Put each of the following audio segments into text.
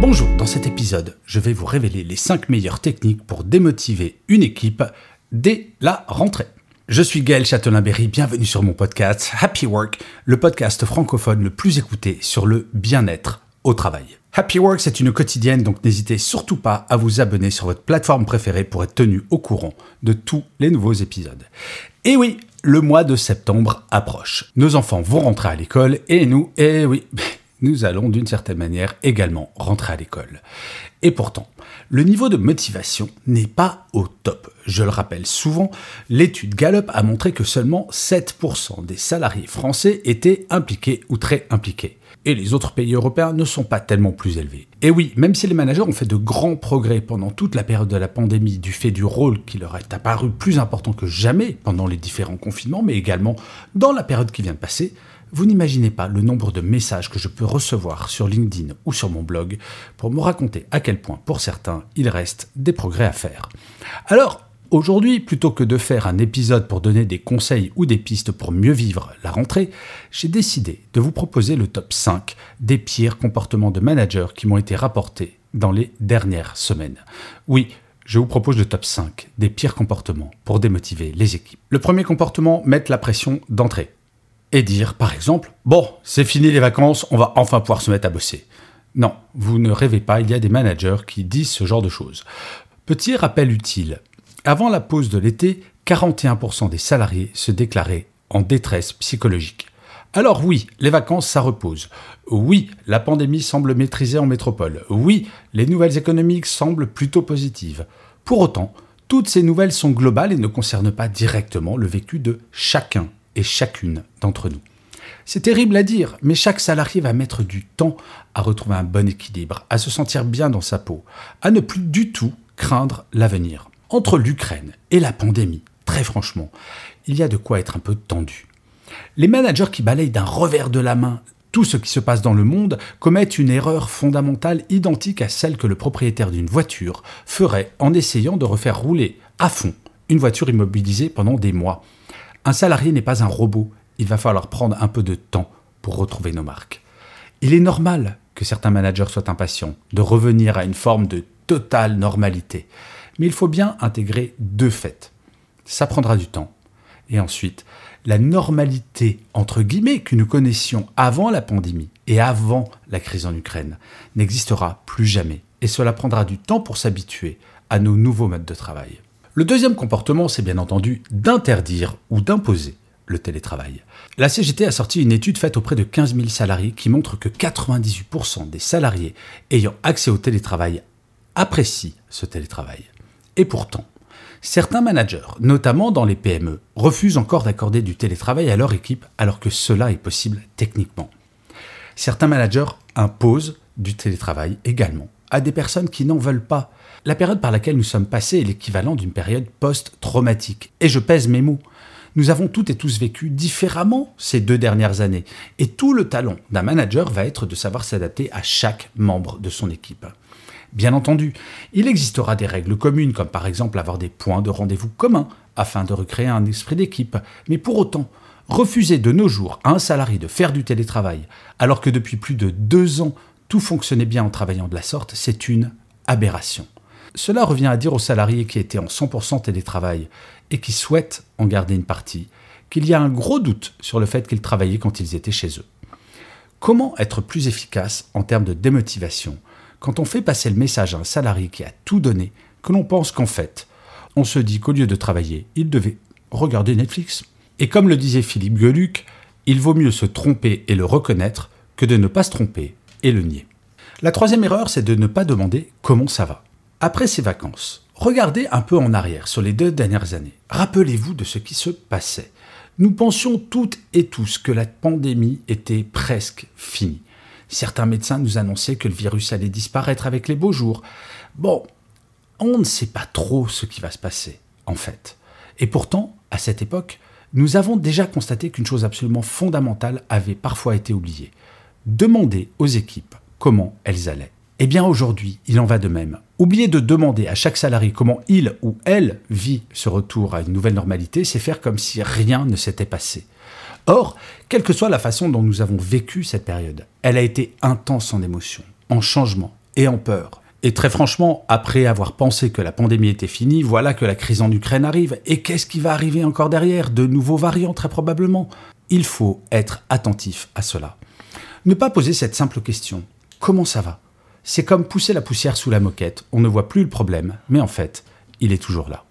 Bonjour, dans cet épisode, je vais vous révéler les 5 meilleures techniques pour démotiver une équipe dès la rentrée. Je suis Gaël Châtelain-Berry, bienvenue sur mon podcast Happy Work, le podcast francophone le plus écouté sur le bien-être au travail. Happy Work, c'est une quotidienne, donc n'hésitez surtout pas à vous abonner sur votre plateforme préférée pour être tenu au courant de tous les nouveaux épisodes. Et oui, le mois de septembre approche. Nos enfants vont rentrer à l'école et nous, eh oui, nous allons d'une certaine manière également rentrer à l'école. Et pourtant, le niveau de motivation n'est pas au top. Je le rappelle souvent, l'étude Gallup a montré que seulement 7% des salariés français étaient impliqués ou très impliqués. Et les autres pays européens ne sont pas tellement plus élevés. Et oui, même si les managers ont fait de grands progrès pendant toute la période de la pandémie du fait du rôle qui leur est apparu plus important que jamais pendant les différents confinements, mais également dans la période qui vient de passer, vous n'imaginez pas le nombre de messages que je peux recevoir sur LinkedIn ou sur mon blog pour me raconter à quel point, pour certains, il reste des progrès à faire. Alors, Aujourd'hui, plutôt que de faire un épisode pour donner des conseils ou des pistes pour mieux vivre la rentrée, j'ai décidé de vous proposer le top 5 des pires comportements de managers qui m'ont été rapportés dans les dernières semaines. Oui, je vous propose le top 5 des pires comportements pour démotiver les équipes. Le premier comportement, mettre la pression d'entrée et dire, par exemple, Bon, c'est fini les vacances, on va enfin pouvoir se mettre à bosser. Non, vous ne rêvez pas, il y a des managers qui disent ce genre de choses. Petit rappel utile. Avant la pause de l'été, 41% des salariés se déclaraient en détresse psychologique. Alors oui, les vacances, ça repose. Oui, la pandémie semble maîtrisée en métropole. Oui, les nouvelles économiques semblent plutôt positives. Pour autant, toutes ces nouvelles sont globales et ne concernent pas directement le vécu de chacun et chacune d'entre nous. C'est terrible à dire, mais chaque salarié va mettre du temps à retrouver un bon équilibre, à se sentir bien dans sa peau, à ne plus du tout craindre l'avenir. Entre l'Ukraine et la pandémie, très franchement, il y a de quoi être un peu tendu. Les managers qui balayent d'un revers de la main tout ce qui se passe dans le monde commettent une erreur fondamentale identique à celle que le propriétaire d'une voiture ferait en essayant de refaire rouler à fond une voiture immobilisée pendant des mois. Un salarié n'est pas un robot, il va falloir prendre un peu de temps pour retrouver nos marques. Il est normal que certains managers soient impatients de revenir à une forme de totale normalité. Mais il faut bien intégrer deux faits. Ça prendra du temps. Et ensuite, la normalité, entre guillemets, que nous connaissions avant la pandémie et avant la crise en Ukraine, n'existera plus jamais. Et cela prendra du temps pour s'habituer à nos nouveaux modes de travail. Le deuxième comportement, c'est bien entendu d'interdire ou d'imposer le télétravail. La CGT a sorti une étude faite auprès de 15 000 salariés qui montre que 98% des salariés ayant accès au télétravail apprécient ce télétravail. Et pourtant, certains managers, notamment dans les PME, refusent encore d'accorder du télétravail à leur équipe alors que cela est possible techniquement. Certains managers imposent du télétravail également à des personnes qui n'en veulent pas la période par laquelle nous sommes passés est l'équivalent d'une période post-traumatique. Et je pèse mes mots. Nous avons toutes et tous vécu différemment ces deux dernières années. Et tout le talent d'un manager va être de savoir s'adapter à chaque membre de son équipe. Bien entendu, il existera des règles communes, comme par exemple avoir des points de rendez-vous communs, afin de recréer un esprit d'équipe. Mais pour autant, refuser de nos jours à un salarié de faire du télétravail, alors que depuis plus de deux ans, tout fonctionnait bien en travaillant de la sorte, c'est une aberration. Cela revient à dire aux salariés qui étaient en 100% télétravail et qui souhaitent en garder une partie qu'il y a un gros doute sur le fait qu'ils travaillaient quand ils étaient chez eux. Comment être plus efficace en termes de démotivation quand on fait passer le message à un salarié qui a tout donné que l'on pense qu'en fait, on se dit qu'au lieu de travailler, il devait regarder Netflix Et comme le disait Philippe Geluc, il vaut mieux se tromper et le reconnaître que de ne pas se tromper et le nier. La troisième erreur, c'est de ne pas demander comment ça va. Après ces vacances, regardez un peu en arrière sur les deux dernières années. Rappelez-vous de ce qui se passait. Nous pensions toutes et tous que la pandémie était presque finie. Certains médecins nous annonçaient que le virus allait disparaître avec les beaux jours. Bon, on ne sait pas trop ce qui va se passer, en fait. Et pourtant, à cette époque, nous avons déjà constaté qu'une chose absolument fondamentale avait parfois été oubliée. Demander aux équipes comment elles allaient. Eh bien aujourd'hui, il en va de même. Oublier de demander à chaque salarié comment il ou elle vit ce retour à une nouvelle normalité, c'est faire comme si rien ne s'était passé. Or, quelle que soit la façon dont nous avons vécu cette période, elle a été intense en émotion, en changement et en peur. Et très franchement, après avoir pensé que la pandémie était finie, voilà que la crise en Ukraine arrive. Et qu'est-ce qui va arriver encore derrière? De nouveaux variants très probablement. Il faut être attentif à cela. Ne pas poser cette simple question. Comment ça va? C'est comme pousser la poussière sous la moquette. On ne voit plus le problème, mais en fait, il est toujours là.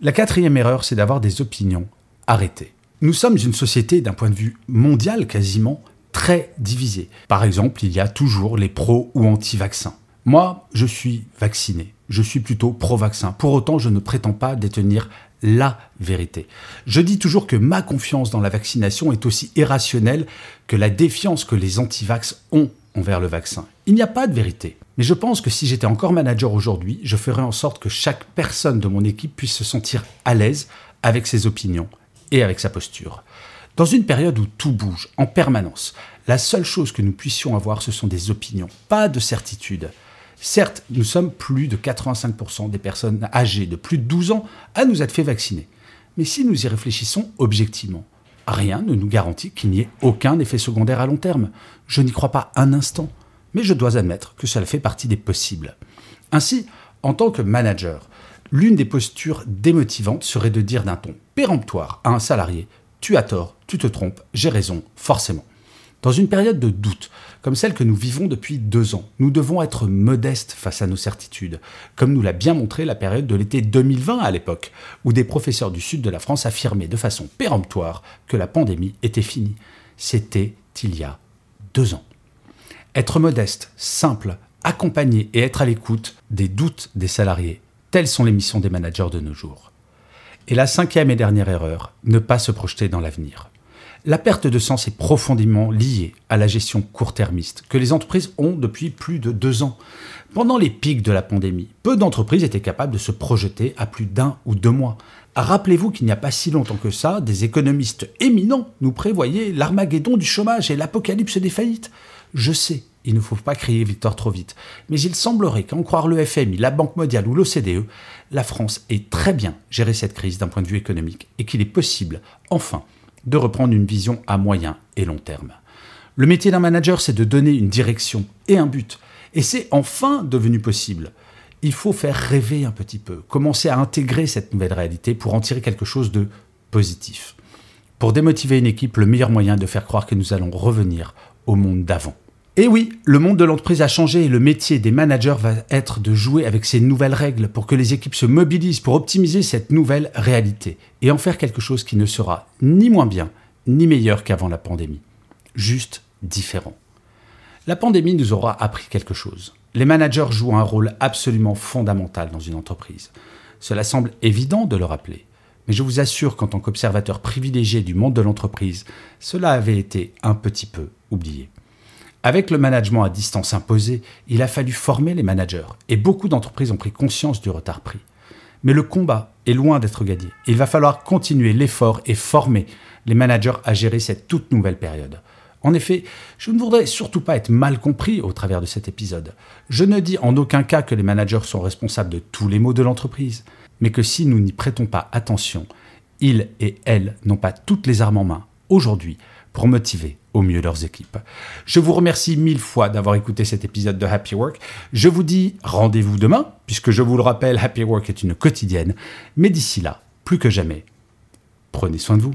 La quatrième erreur, c'est d'avoir des opinions arrêtées. Nous sommes une société, d'un point de vue mondial quasiment, très divisée. Par exemple, il y a toujours les pros ou anti-vaccins. Moi, je suis vacciné. Je suis plutôt pro-vaccin. Pour autant, je ne prétends pas détenir la vérité. Je dis toujours que ma confiance dans la vaccination est aussi irrationnelle que la défiance que les anti-vax ont envers le vaccin. Il n'y a pas de vérité. Mais je pense que si j'étais encore manager aujourd'hui, je ferais en sorte que chaque personne de mon équipe puisse se sentir à l'aise avec ses opinions et avec sa posture. Dans une période où tout bouge en permanence, la seule chose que nous puissions avoir, ce sont des opinions, pas de certitudes. Certes, nous sommes plus de 85% des personnes âgées de plus de 12 ans à nous être fait vacciner. Mais si nous y réfléchissons objectivement, rien ne nous garantit qu'il n'y ait aucun effet secondaire à long terme. Je n'y crois pas un instant, mais je dois admettre que cela fait partie des possibles. Ainsi, en tant que manager, l'une des postures démotivantes serait de dire d'un ton péremptoire à un salarié Tu as tort, tu te trompes, j'ai raison, forcément. Dans une période de doute, comme celle que nous vivons depuis deux ans, nous devons être modestes face à nos certitudes, comme nous l'a bien montré la période de l'été 2020 à l'époque, où des professeurs du sud de la France affirmaient de façon péremptoire que la pandémie était finie. C'était il y a deux ans. Être modeste, simple, accompagner et être à l'écoute des doutes des salariés, telles sont les missions des managers de nos jours. Et la cinquième et dernière erreur, ne pas se projeter dans l'avenir. La perte de sens est profondément liée à la gestion court-termiste que les entreprises ont depuis plus de deux ans. Pendant les pics de la pandémie, peu d'entreprises étaient capables de se projeter à plus d'un ou deux mois. Rappelez-vous qu'il n'y a pas si longtemps que ça, des économistes éminents nous prévoyaient l'armageddon du chômage et l'apocalypse des faillites. Je sais, il ne faut pas crier victoire trop vite, mais il semblerait qu'en croire le FMI, la Banque mondiale ou l'OCDE, la France ait très bien géré cette crise d'un point de vue économique et qu'il est possible, enfin, de reprendre une vision à moyen et long terme. Le métier d'un manager, c'est de donner une direction et un but. Et c'est enfin devenu possible. Il faut faire rêver un petit peu, commencer à intégrer cette nouvelle réalité pour en tirer quelque chose de positif. Pour démotiver une équipe, le meilleur moyen de faire croire que nous allons revenir au monde d'avant. Et oui, le monde de l'entreprise a changé et le métier des managers va être de jouer avec ces nouvelles règles pour que les équipes se mobilisent pour optimiser cette nouvelle réalité et en faire quelque chose qui ne sera ni moins bien ni meilleur qu'avant la pandémie, juste différent. La pandémie nous aura appris quelque chose. Les managers jouent un rôle absolument fondamental dans une entreprise. Cela semble évident de le rappeler, mais je vous assure qu'en tant qu'observateur privilégié du monde de l'entreprise, cela avait été un petit peu oublié. Avec le management à distance imposé, il a fallu former les managers et beaucoup d'entreprises ont pris conscience du retard pris. Mais le combat est loin d'être gagné. Il va falloir continuer l'effort et former les managers à gérer cette toute nouvelle période. En effet, je ne voudrais surtout pas être mal compris au travers de cet épisode. Je ne dis en aucun cas que les managers sont responsables de tous les maux de l'entreprise, mais que si nous n'y prêtons pas attention, ils et elles n'ont pas toutes les armes en main aujourd'hui pour motiver au mieux leurs équipes. Je vous remercie mille fois d'avoir écouté cet épisode de Happy Work. Je vous dis rendez-vous demain, puisque je vous le rappelle, Happy Work est une quotidienne. Mais d'ici là, plus que jamais, prenez soin de vous.